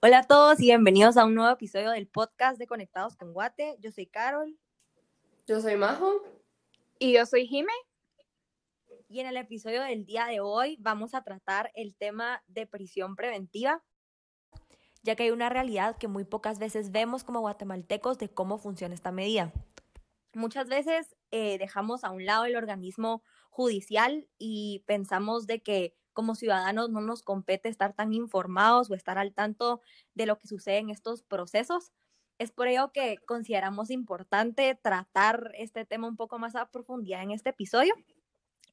Hola a todos y bienvenidos a un nuevo episodio del podcast de Conectados con Guate. Yo soy Carol. Yo soy Majo. Y yo soy Jime. Y en el episodio del día de hoy vamos a tratar el tema de prisión preventiva, ya que hay una realidad que muy pocas veces vemos como guatemaltecos de cómo funciona esta medida. Muchas veces eh, dejamos a un lado el organismo judicial y pensamos de que como ciudadanos no nos compete estar tan informados o estar al tanto de lo que sucede en estos procesos. Es por ello que consideramos importante tratar este tema un poco más a profundidad en este episodio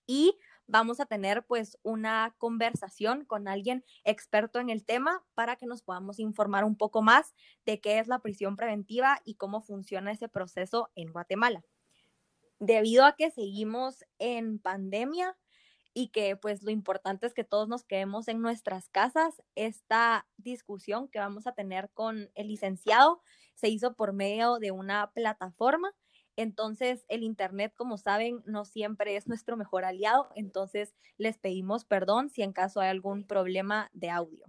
y vamos a tener pues una conversación con alguien experto en el tema para que nos podamos informar un poco más de qué es la prisión preventiva y cómo funciona ese proceso en Guatemala. Debido a que seguimos en pandemia, y que pues lo importante es que todos nos quedemos en nuestras casas. Esta discusión que vamos a tener con el licenciado se hizo por medio de una plataforma. Entonces, el Internet, como saben, no siempre es nuestro mejor aliado. Entonces, les pedimos perdón si en caso hay algún problema de audio.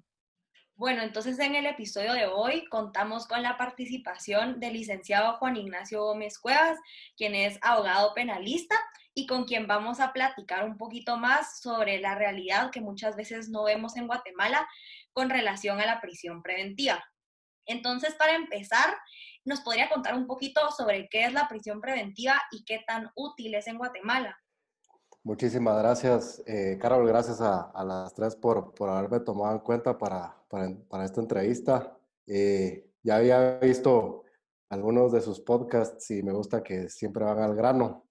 Bueno, entonces en el episodio de hoy contamos con la participación del licenciado Juan Ignacio Gómez Cuevas, quien es abogado penalista y con quien vamos a platicar un poquito más sobre la realidad que muchas veces no vemos en Guatemala con relación a la prisión preventiva. Entonces, para empezar, ¿nos podría contar un poquito sobre qué es la prisión preventiva y qué tan útil es en Guatemala? Muchísimas gracias, eh, Carol. Gracias a, las tres por, por, haberme tomado en cuenta para, para, esta entrevista. Eh, ya había visto algunos de sus podcasts y me gusta que siempre van al grano.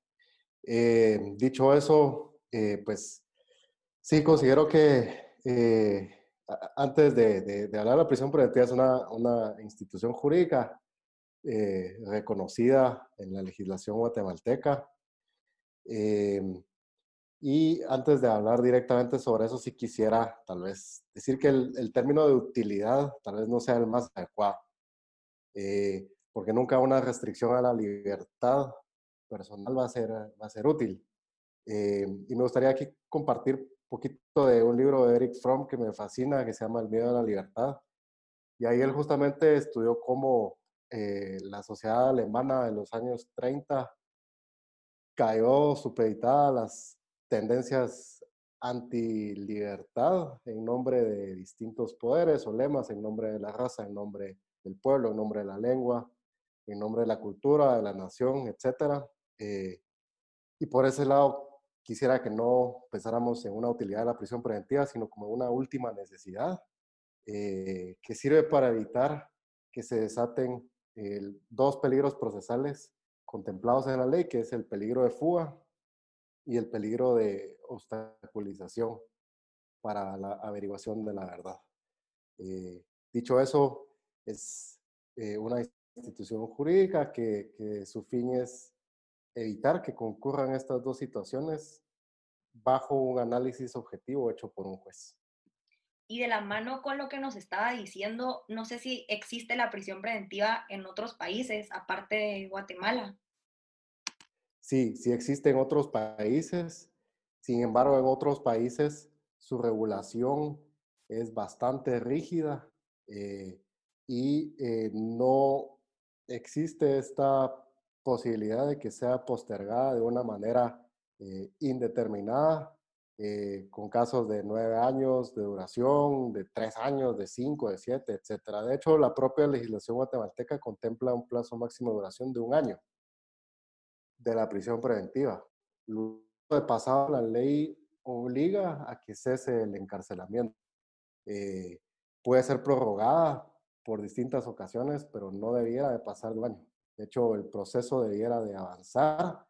Eh, dicho eso, eh, pues sí, considero que eh, antes de, hablar de la prisión preventiva es una, institución jurídica reconocida en la legislación guatemalteca. y antes de hablar directamente sobre eso, sí quisiera tal vez decir que el, el término de utilidad tal vez no sea el más adecuado, porque nunca una restricción a la libertad personal va a ser, va a ser útil. Eh, y me gustaría aquí compartir un poquito de un libro de Eric Fromm que me fascina, que se llama El miedo a la libertad. Y ahí él justamente estudió cómo eh, la sociedad alemana en los años 30 cayó supeditada a las tendencias anti-libertad en nombre de distintos poderes o lemas, en nombre de la raza, en nombre del pueblo, en nombre de la lengua, en nombre de la cultura, de la nación, etcétera. Eh, y por ese lado, quisiera que no pensáramos en una utilidad de la prisión preventiva, sino como una última necesidad eh, que sirve para evitar que se desaten dos peligros procesales contemplados en la ley, que es el peligro de fuga y el peligro de obstaculización para la averiguación de la verdad. Eh, dicho eso, es una institución jurídica que, que su fin es evitar que concurran estas dos situaciones bajo un análisis objetivo hecho por un juez. Y de la mano con lo que nos estaba diciendo, no sé si existe la prisión preventiva en otros países, aparte de Guatemala. Sí, sí existe en otros países. Sin embargo, en otros países su regulación es bastante rígida eh, y eh, no existe esta posibilidad de que sea postergada de una manera eh, indeterminada, eh, con casos de nueve años de duración, de tres años, de cinco, de siete, etc. De hecho, la propia legislación guatemalteca contempla un plazo máximo de duración de un año de la prisión preventiva. Luego de pasado, la ley obliga a que cese el encarcelamiento. Eh, puede ser prorrogada por distintas ocasiones, pero no debiera de pasar de un año. De hecho, el proceso debiera de avanzar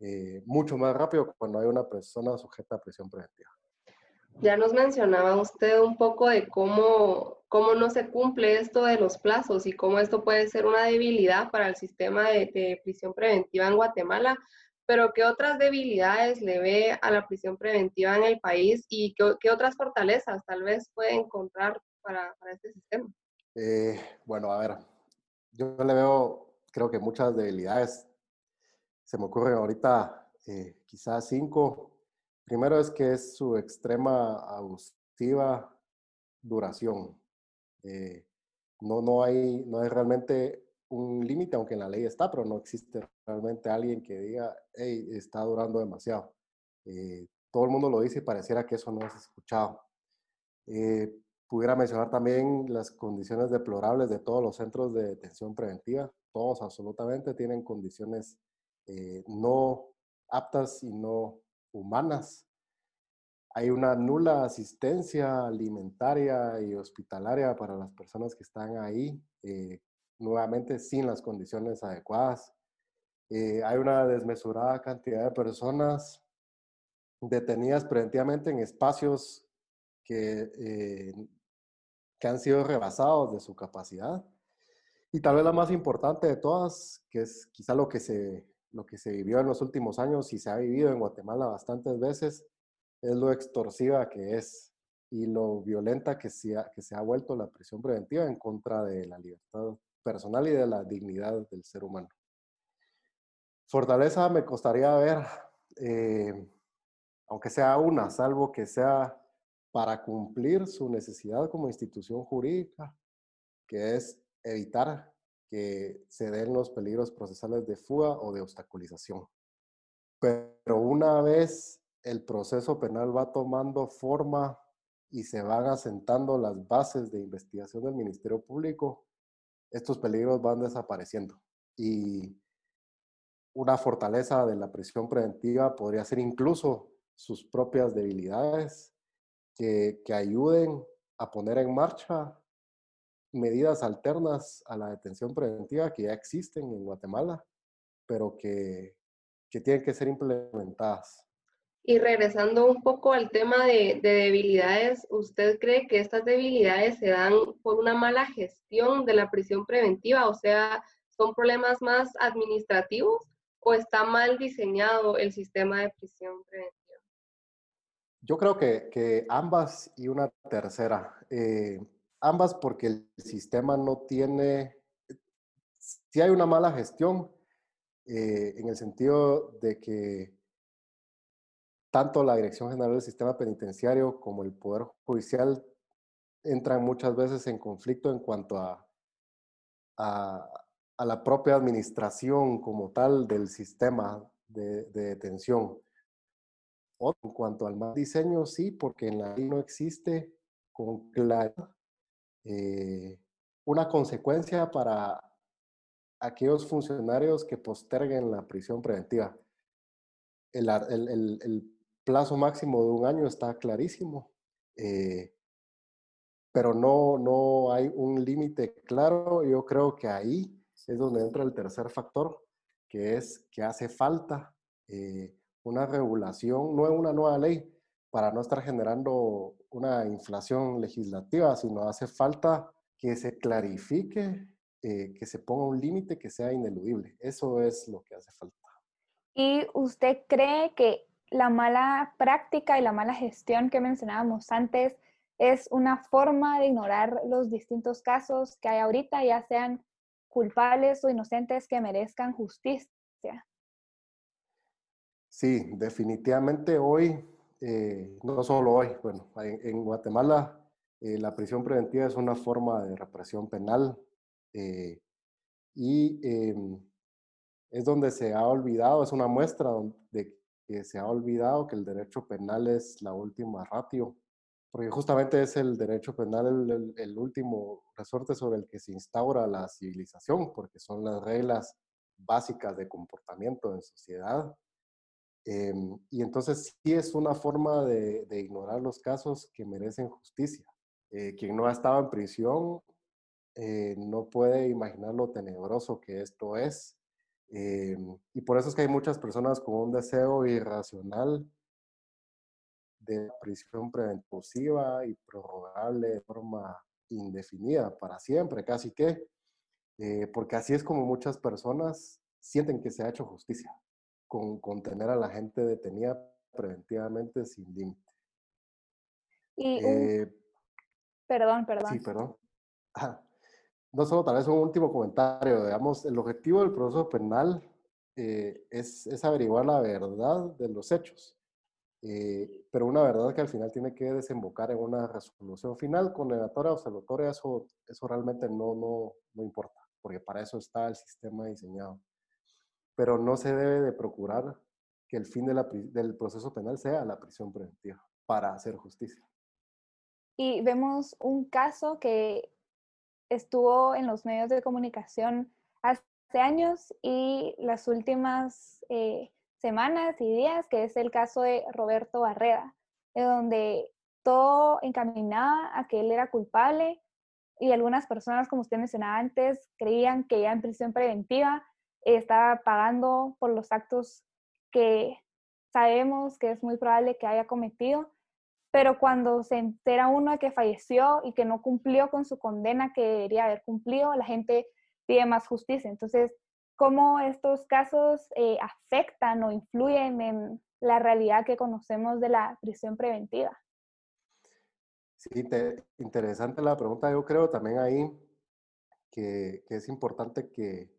eh, mucho más rápido cuando hay una persona sujeta a prisión preventiva. Ya nos mencionaba usted un poco de cómo, cómo no se cumple esto de los plazos y cómo esto puede ser una debilidad para el sistema de, prisión preventiva en Guatemala, pero ¿qué otras debilidades le ve a la prisión preventiva en el país y qué, otras fortalezas tal vez puede encontrar para, para este sistema? Eh, bueno, a ver, yo le veo creo que muchas debilidades. Se me ocurren ahorita eh, quizás cinco. Primero es que es su extrema abusiva duración. Eh, no, no, hay, no hay realmente un límite, aunque en la ley está, pero no existe realmente alguien que diga, hey, está durando demasiado. Eh, todo el mundo lo dice y pareciera que eso no es escuchado. Eh, pudiera mencionar también las condiciones deplorables de todos los centros de detención preventiva. Todos absolutamente tienen condiciones eh, no aptas y no humanas. Hay una nula asistencia alimentaria y hospitalaria para las personas que están ahí, eh, nuevamente sin las condiciones adecuadas. hay una desmesurada cantidad de personas detenidas preventivamente en espacios que, eh, que han sido rebasados de su capacidad. Y tal vez la más importante de todas, que es quizá lo que se, lo que se vivió en los últimos años y se ha vivido en Guatemala bastantes veces, es lo extorsiva que es y lo violenta que se ha, que se ha vuelto la prisión preventiva en contra de la libertad personal y de la dignidad del ser humano. Fortaleza me costaría ver eh, aunque sea una, salvo que sea para cumplir su necesidad como institución jurídica, que es evitar que se den los peligros procesales de fuga o de obstaculización. Pero una vez el proceso penal va tomando forma y se van asentando las bases de investigación del Ministerio Público, estos peligros van desapareciendo. Y una fortaleza de la prisión preventiva podría ser incluso sus propias debilidades, que, que ayuden a poner en marcha medidas alternas a la detención preventiva que ya existen en Guatemala, pero que, que tienen que ser implementadas. Y regresando un poco al tema de, de, debilidades, ¿usted cree que estas debilidades se dan por una mala gestión de la prisión preventiva? O sea, ¿son problemas más administrativos o está mal diseñado el sistema de prisión preventiva? Yo creo que, ambas y una tercera. Eh, ambas porque el sistema no tiene, si hay una mala gestión, eh, en el sentido de que tanto la Dirección General del Sistema Penitenciario como el Poder Judicial entran muchas veces en conflicto en cuanto a, a, la propia administración como tal del sistema de detención. En cuanto al mal diseño, sí, porque en la ley no existe con claridad eh, una consecuencia para aquellos funcionarios que posterguen la prisión preventiva. El, plazo máximo de un año está clarísimo, eh, pero no, no hay un límite claro. Yo creo que ahí es donde entra el tercer factor, que es que hace falta eh, una regulación, no es una nueva ley, para no estar generando una inflación legislativa, sino hace falta que se clarifique, eh, que se ponga un límite que sea ineludible. Eso es lo que hace falta. ¿Y usted cree que la mala práctica y la mala gestión que mencionábamos antes es una forma de ignorar los distintos casos que hay ahorita, ya sean culpables o inocentes que merezcan justicia? Sí, definitivamente hoy, eh, no solo hoy, bueno, en, Guatemala eh, la prisión preventiva es una forma de represión penal eh, y em, es donde se ha olvidado, es una muestra de que se ha olvidado que el derecho penal es la última ratio, porque justamente es el derecho penal el, el último resorte sobre el que se instaura la civilización, porque son las reglas básicas de comportamiento en sociedad Em, y entonces sí es una forma de, ignorar los casos que merecen justicia. Eh, quien no ha estado en prisión eh, no puede imaginar lo tenebroso que esto es. Em, y por eso es que hay muchas personas con un deseo irracional de prisión preventiva y prorrogable de forma indefinida para siempre, casi que, eh, porque así es como muchas personas sienten que se ha hecho justicia con, contener a la gente detenida preventivamente sin límite. Y eh, perdón, perdón. Sí, perdón. No solo tal vez un último comentario, digamos, el objetivo del proceso penal eh, es, es, averiguar la verdad de los hechos. eh, pero una verdad que al final tiene que desembocar en una resolución final condenatoria o absolutoria, eso, eso realmente no, no, no importa, porque para eso está el sistema diseñado. Pero no se debe de procurar que el fin del proceso penal sea la prisión preventiva para hacer justicia. Y vemos un caso que estuvo en los medios de comunicación hace años y las últimas eh, semanas y días, que es el caso de Roberto Barreda, en donde todo encaminaba a que él era culpable y algunas personas, como usted mencionaba antes, creían que ya en prisión preventiva estaba pagando por los actos que sabemos que es muy probable que haya cometido, pero cuando se entera uno de que falleció y que no cumplió con su condena que debería haber cumplido, la gente pide más justicia. Entonces, ¿cómo estos casos eh, afectan o influyen en la realidad que conocemos de la prisión preventiva? Sí, interesante la pregunta. Yo creo también ahí que, que es importante que,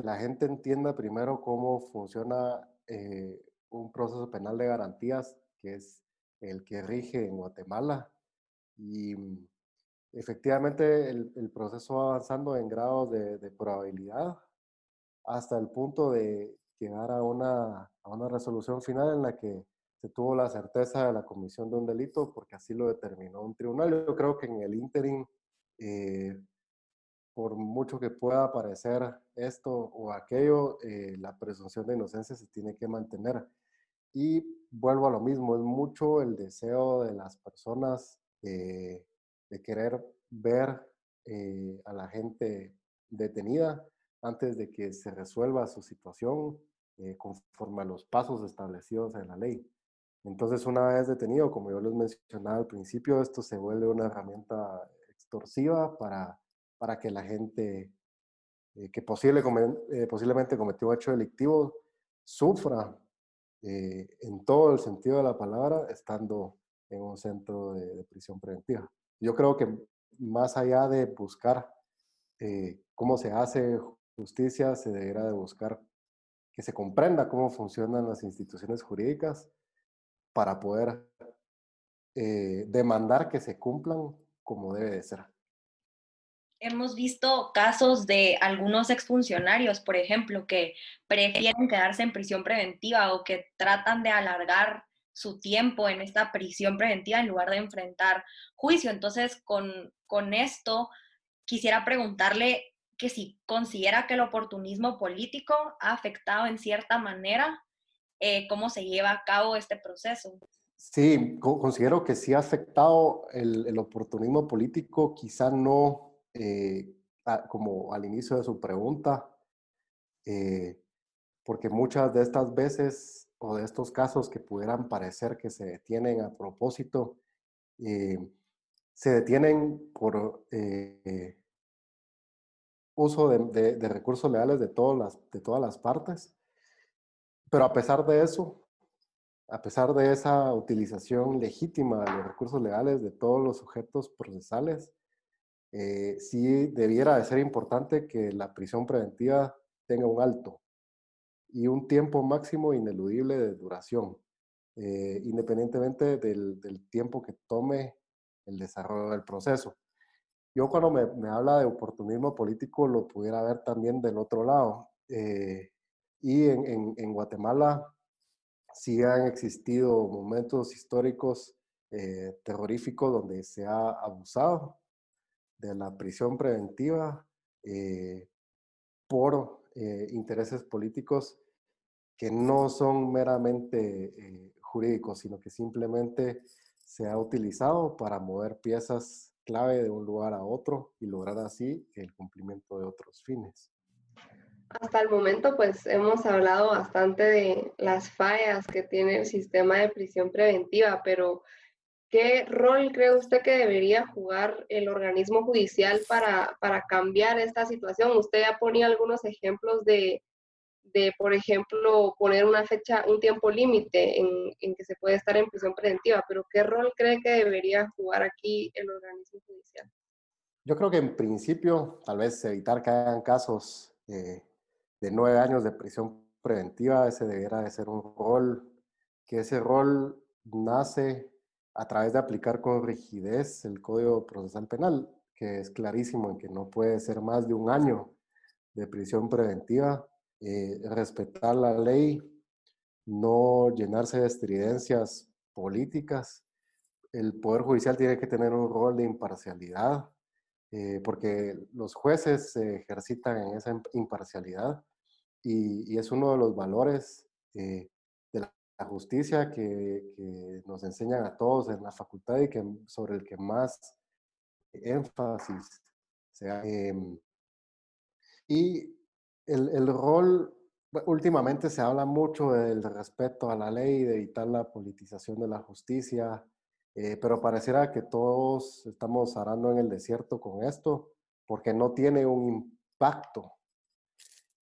que, la gente entienda primero cómo funciona eh, un proceso penal de garantías, que es el que rige en Guatemala. Y mm, efectivamente el, el proceso va avanzando en grados de, de, probabilidad hasta el punto de llegar a una, a una resolución final en la que se tuvo la certeza de la comisión de un delito porque así lo determinó un tribunal. Yo creo que en el interim, eh, por mucho que pueda parecer esto o aquello, eh, la presunción de inocencia se tiene que mantener. Y vuelvo a lo mismo, es mucho el deseo de las personas de querer ver eh, a la gente detenida antes de que se resuelva su situación eh, conforme a los pasos establecidos en la ley. Entonces, una vez detenido, como yo les mencionaba al principio, esto se vuelve una herramienta extorsiva para, para que la gente que posible, posiblemente cometió un hecho delictivo sufra eh, en todo el sentido de la palabra, estando en un centro de, prisión preventiva. Yo creo que más allá de buscar eh, cómo se hace justicia, se debería de buscar que se comprenda cómo funcionan las instituciones jurídicas para poder eh, demandar que se cumplan como debe de ser hemos visto casos de algunos exfuncionarios, por ejemplo, que prefieren quedarse en prisión preventiva o que tratan de alargar su tiempo en esta prisión preventiva en lugar de enfrentar juicio. Entonces, con, con esto, quisiera preguntarle que si considera que el oportunismo político ha afectado en cierta manera eh, cómo se lleva a cabo este proceso. Sí, considero que sí ha afectado el, el oportunismo político, quizá no eh, como al inicio de su pregunta, eh, porque muchas de estas veces o de estos casos que pudieran parecer que se detienen a propósito, eh, se detienen por uso de, de, recursos legales de todas, las, de todas las partes, pero a pesar de eso, a pesar de esa utilización legítima de los recursos legales de todos los sujetos procesales, eh, sí debiera de ser importante que la prisión preventiva tenga un alto y un tiempo máximo ineludible de duración, eh, independientemente del, tiempo que tome el desarrollo del proceso. Yo cuando me, habla de oportunismo político lo pudiera ver también del otro lado. Eh, y en, en, en, Guatemala sí han existido momentos históricos eh, terroríficos donde se ha abusado de la prisión preventiva eh, por eh, intereses políticos que no son meramente eh, jurídicos, sino que simplemente se ha utilizado para mover piezas clave de un lugar a otro y lograr así el cumplimiento de otros fines. Hasta el momento, pues hemos hablado bastante de las fallas que tiene el sistema de prisión preventiva, pero ¿Qué rol cree usted que debería jugar el organismo judicial para, para cambiar esta situación? Usted ya ponía algunos ejemplos de, de por ejemplo, poner una fecha, un tiempo límite en, en, que se puede estar en prisión preventiva, pero ¿qué rol cree que debería jugar aquí el organismo judicial? Yo creo que en principio, tal vez evitar que hayan casos eh, de nueve años de prisión preventiva, ese debería de ser un rol que ese rol nace a través de aplicar con rigidez el Código Procesal Penal, que es clarísimo en que no puede ser más de un año de prisión preventiva, eh, respetar la ley, no llenarse de estridencias políticas. El Poder Judicial tiene que tener un rol de imparcialidad, eh, porque los jueces se ejercitan en esa imparcialidad y, es uno de los valores eh, la justicia que, nos enseñan a todos en la facultad y que, sobre el que más énfasis se hace. Em, y el, el, rol, últimamente se habla mucho del respeto a la ley, de evitar la politización de la justicia, eh, pero pareciera que todos estamos arando en el desierto con esto, porque no tiene un impacto.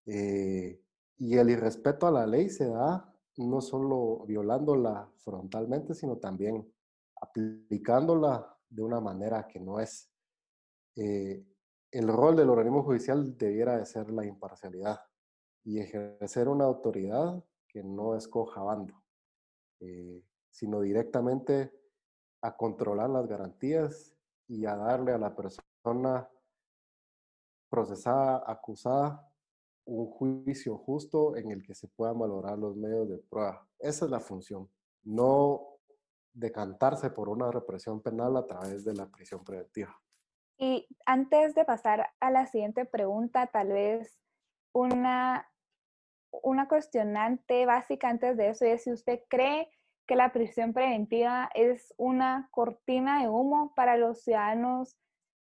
Eh, y el irrespeto a la ley se da no solo violándola frontalmente, sino también aplicándola de una manera que no es. Eh, el rol del organismo judicial debiera de ser la imparcialidad y ejercer una autoridad que no escoja bando, eh, sino directamente a controlar las garantías y a darle a la persona procesada, acusada, un juicio justo en el que se puedan valorar los medios de prueba. Esa es la función, no decantarse por una represión penal a través de la prisión preventiva. Y antes de pasar a la siguiente pregunta, tal vez una, una cuestionante básica antes de eso es si usted cree que la prisión preventiva es una cortina de humo para los ciudadanos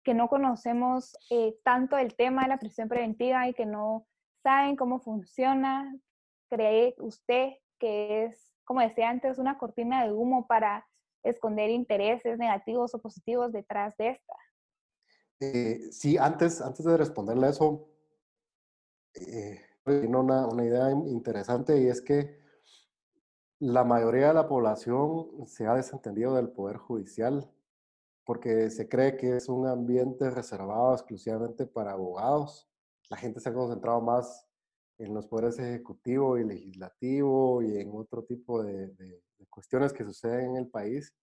que no conocemos eh, tanto el tema de la prisión preventiva y que no saben cómo funciona, ¿cree usted que es, como decía antes, una cortina de humo para esconder intereses negativos o positivos detrás de esta? Eh, sí, antes, antes de responderle a eso, eh, una, una idea interesante y es que la mayoría de la población se ha desentendido del poder judicial porque se cree que es un ambiente reservado exclusivamente para abogados la gente se ha concentrado más en los poderes ejecutivo y legislativo y en otro tipo de, cuestiones que suceden en el país.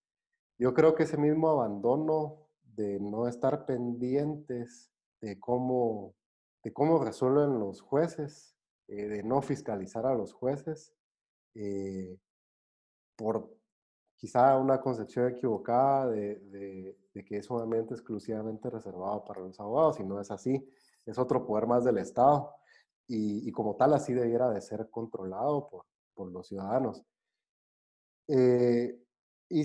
Yo creo que ese mismo abandono de no estar pendientes de cómo, de cómo resuelven los jueces, eh, de no fiscalizar a los jueces, eh, por quizá una concepción equivocada de, de, de, que es un ambiente exclusivamente reservado para los abogados, y no es así es otro poder más del Estado y, como tal así debiera de ser controlado por, por los ciudadanos. Eh, y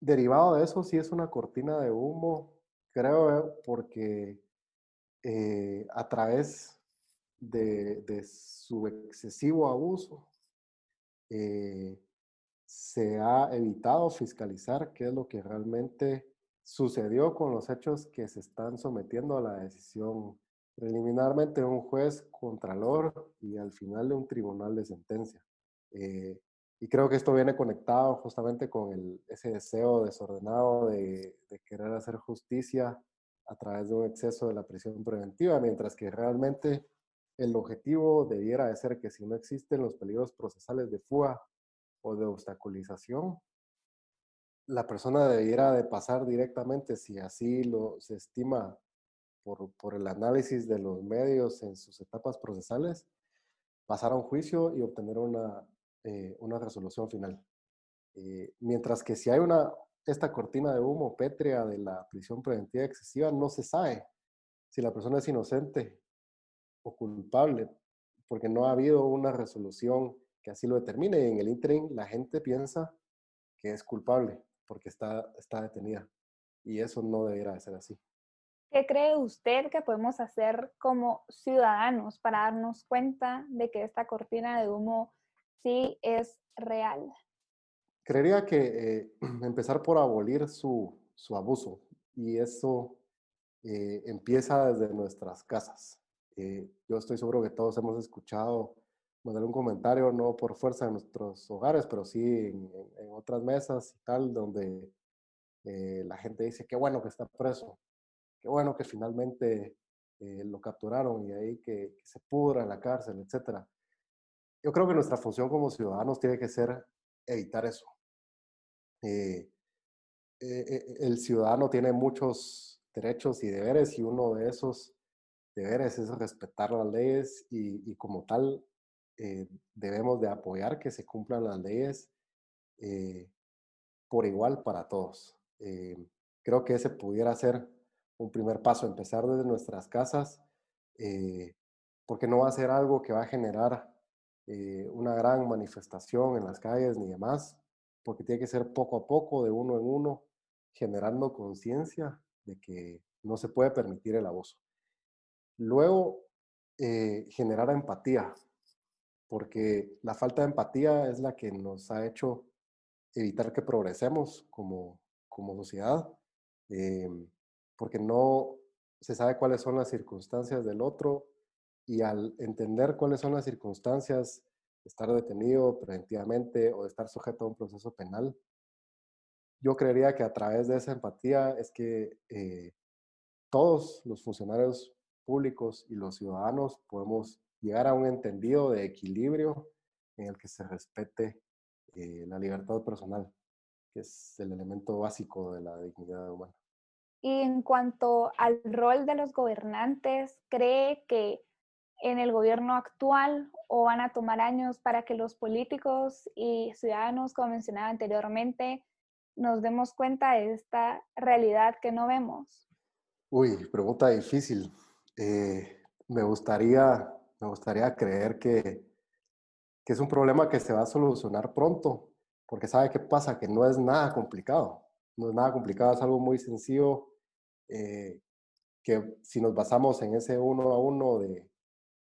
derivado de eso, sí es una cortina de humo, creo, porque eh, a través de, de, su excesivo abuso, eh, se ha evitado fiscalizar qué es lo que realmente sucedió con los hechos que se están sometiendo a la decisión preliminarmente un juez contralor y al final de un tribunal de sentencia. Eh, y creo que esto viene conectado justamente con el, ese deseo desordenado de, de, querer hacer justicia a través de un exceso de la prisión preventiva, mientras que realmente el objetivo debiera de ser que si no existen los peligros procesales de fuga o de obstaculización, la persona debiera de pasar directamente, si así lo se estima por, el análisis de los medios en sus etapas procesales, pasar a un juicio y obtener una, eh, una resolución final. Eh, mientras que si hay una, esta cortina de humo pétrea de la prisión preventiva excesiva, no se sabe si la persona es inocente o culpable, porque no ha habido una resolución que así lo determine. Y en el interim la gente piensa que es culpable porque está, está detenida. Y eso no debería de ser así. ¿Qué cree usted que podemos hacer como ciudadanos para darnos cuenta de que esta cortina de humo sí es real? Creería que eh, empezar por abolir su, su abuso y eso eh, empieza desde nuestras casas. Eh, yo estoy seguro que todos hemos escuchado mandar un comentario, no por fuerza en nuestros hogares, pero sí en, en otras mesas y tal, donde la gente dice, qué bueno que está preso, qué bueno que finalmente eh, lo capturaron y ahí que, se pudra en la cárcel, etc. Yo creo que nuestra función como ciudadanos tiene que ser evitar eso. Eh, el ciudadano tiene muchos derechos y deberes y uno de esos deberes es respetar las leyes y, como tal debemos de apoyar que se cumplan las leyes por igual para todos. creo que ese pudiera ser un primer paso, empezar desde nuestras casas, porque no va a ser algo que va a generar eh, una gran manifestación en las calles ni demás, porque tiene que ser poco a poco, de uno en uno, generando conciencia de que no se puede permitir el abuso. Luego, eh, generar empatía, porque la falta de empatía es la que nos ha hecho evitar que progresemos como, como sociedad, em, porque no se sabe cuáles son las circunstancias del otro, y al entender cuáles son las circunstancias de estar detenido preventivamente o de estar sujeto a un proceso penal, yo creería que a través de esa empatía es que eh, todos los funcionarios públicos y los ciudadanos podemos llegar a un entendido de equilibrio en el que se respete eh, la libertad personal, que es el elemento básico de la dignidad humana. Y en cuanto al rol de los gobernantes, ¿cree que en el gobierno actual o van a tomar años para que los políticos y ciudadanos, como mencionaba anteriormente, nos demos cuenta de esta realidad que no vemos? Uy, pregunta difícil. Eh, me, gustaría, me gustaría creer que, que es un problema que se va a solucionar pronto, porque sabe qué pasa, que no es nada complicado. No es nada complicado, es algo muy sencillo, eh, que si nos basamos en ese uno a uno de,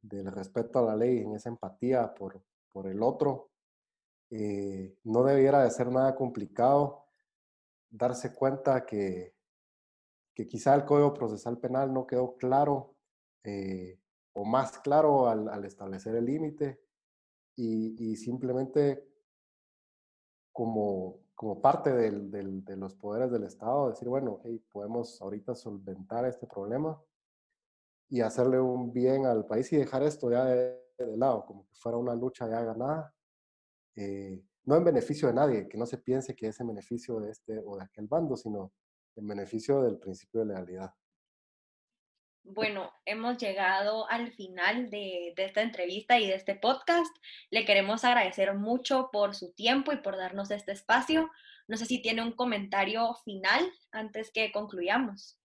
del respeto a la ley, en esa empatía por, por el otro, eh, no debiera de ser nada complicado darse cuenta que, que quizá el Código Procesal Penal no quedó claro eh, o más claro al, al establecer el límite y, y, simplemente como, como parte de los poderes del Estado decir, bueno, hey, podemos ahorita solventar este problema y hacerle un bien al país y dejar esto ya de, lado, como que fuera una lucha ya ganada, eh, no en beneficio de nadie, que no se piense que es en beneficio de este o de aquel bando, sino en beneficio del principio de legalidad. Bueno, hemos llegado al final de, de, esta entrevista y de este podcast. Le queremos agradecer mucho por su tiempo y por darnos este espacio. No sé si tiene un comentario final antes que concluyamos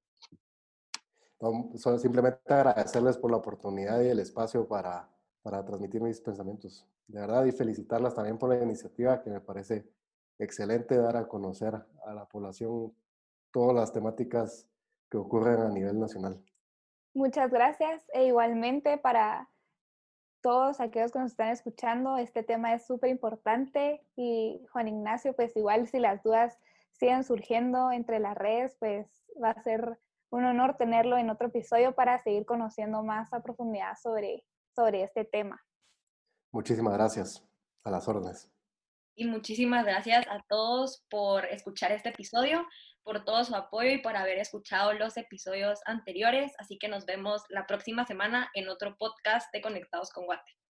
solo simplemente agradecerles por la oportunidad y el espacio para, para transmitir mis pensamientos. De verdad, y felicitarlas también por la iniciativa que me parece excelente dar a conocer a la población todas las temáticas que ocurren a nivel nacional. Muchas gracias e igualmente para todos aquellos que nos están escuchando, este tema es súper importante y Juan Ignacio, pues igual si las dudas siguen surgiendo entre las redes, pues va a ser un honor tenerlo en otro episodio para seguir conociendo más a profundidad sobre, sobre este tema. Muchísimas gracias. A las órdenes. Y muchísimas gracias a todos por escuchar este episodio, por todo su apoyo y por haber escuchado los episodios anteriores. Así que nos vemos la próxima semana en otro podcast de Conectados con Guate.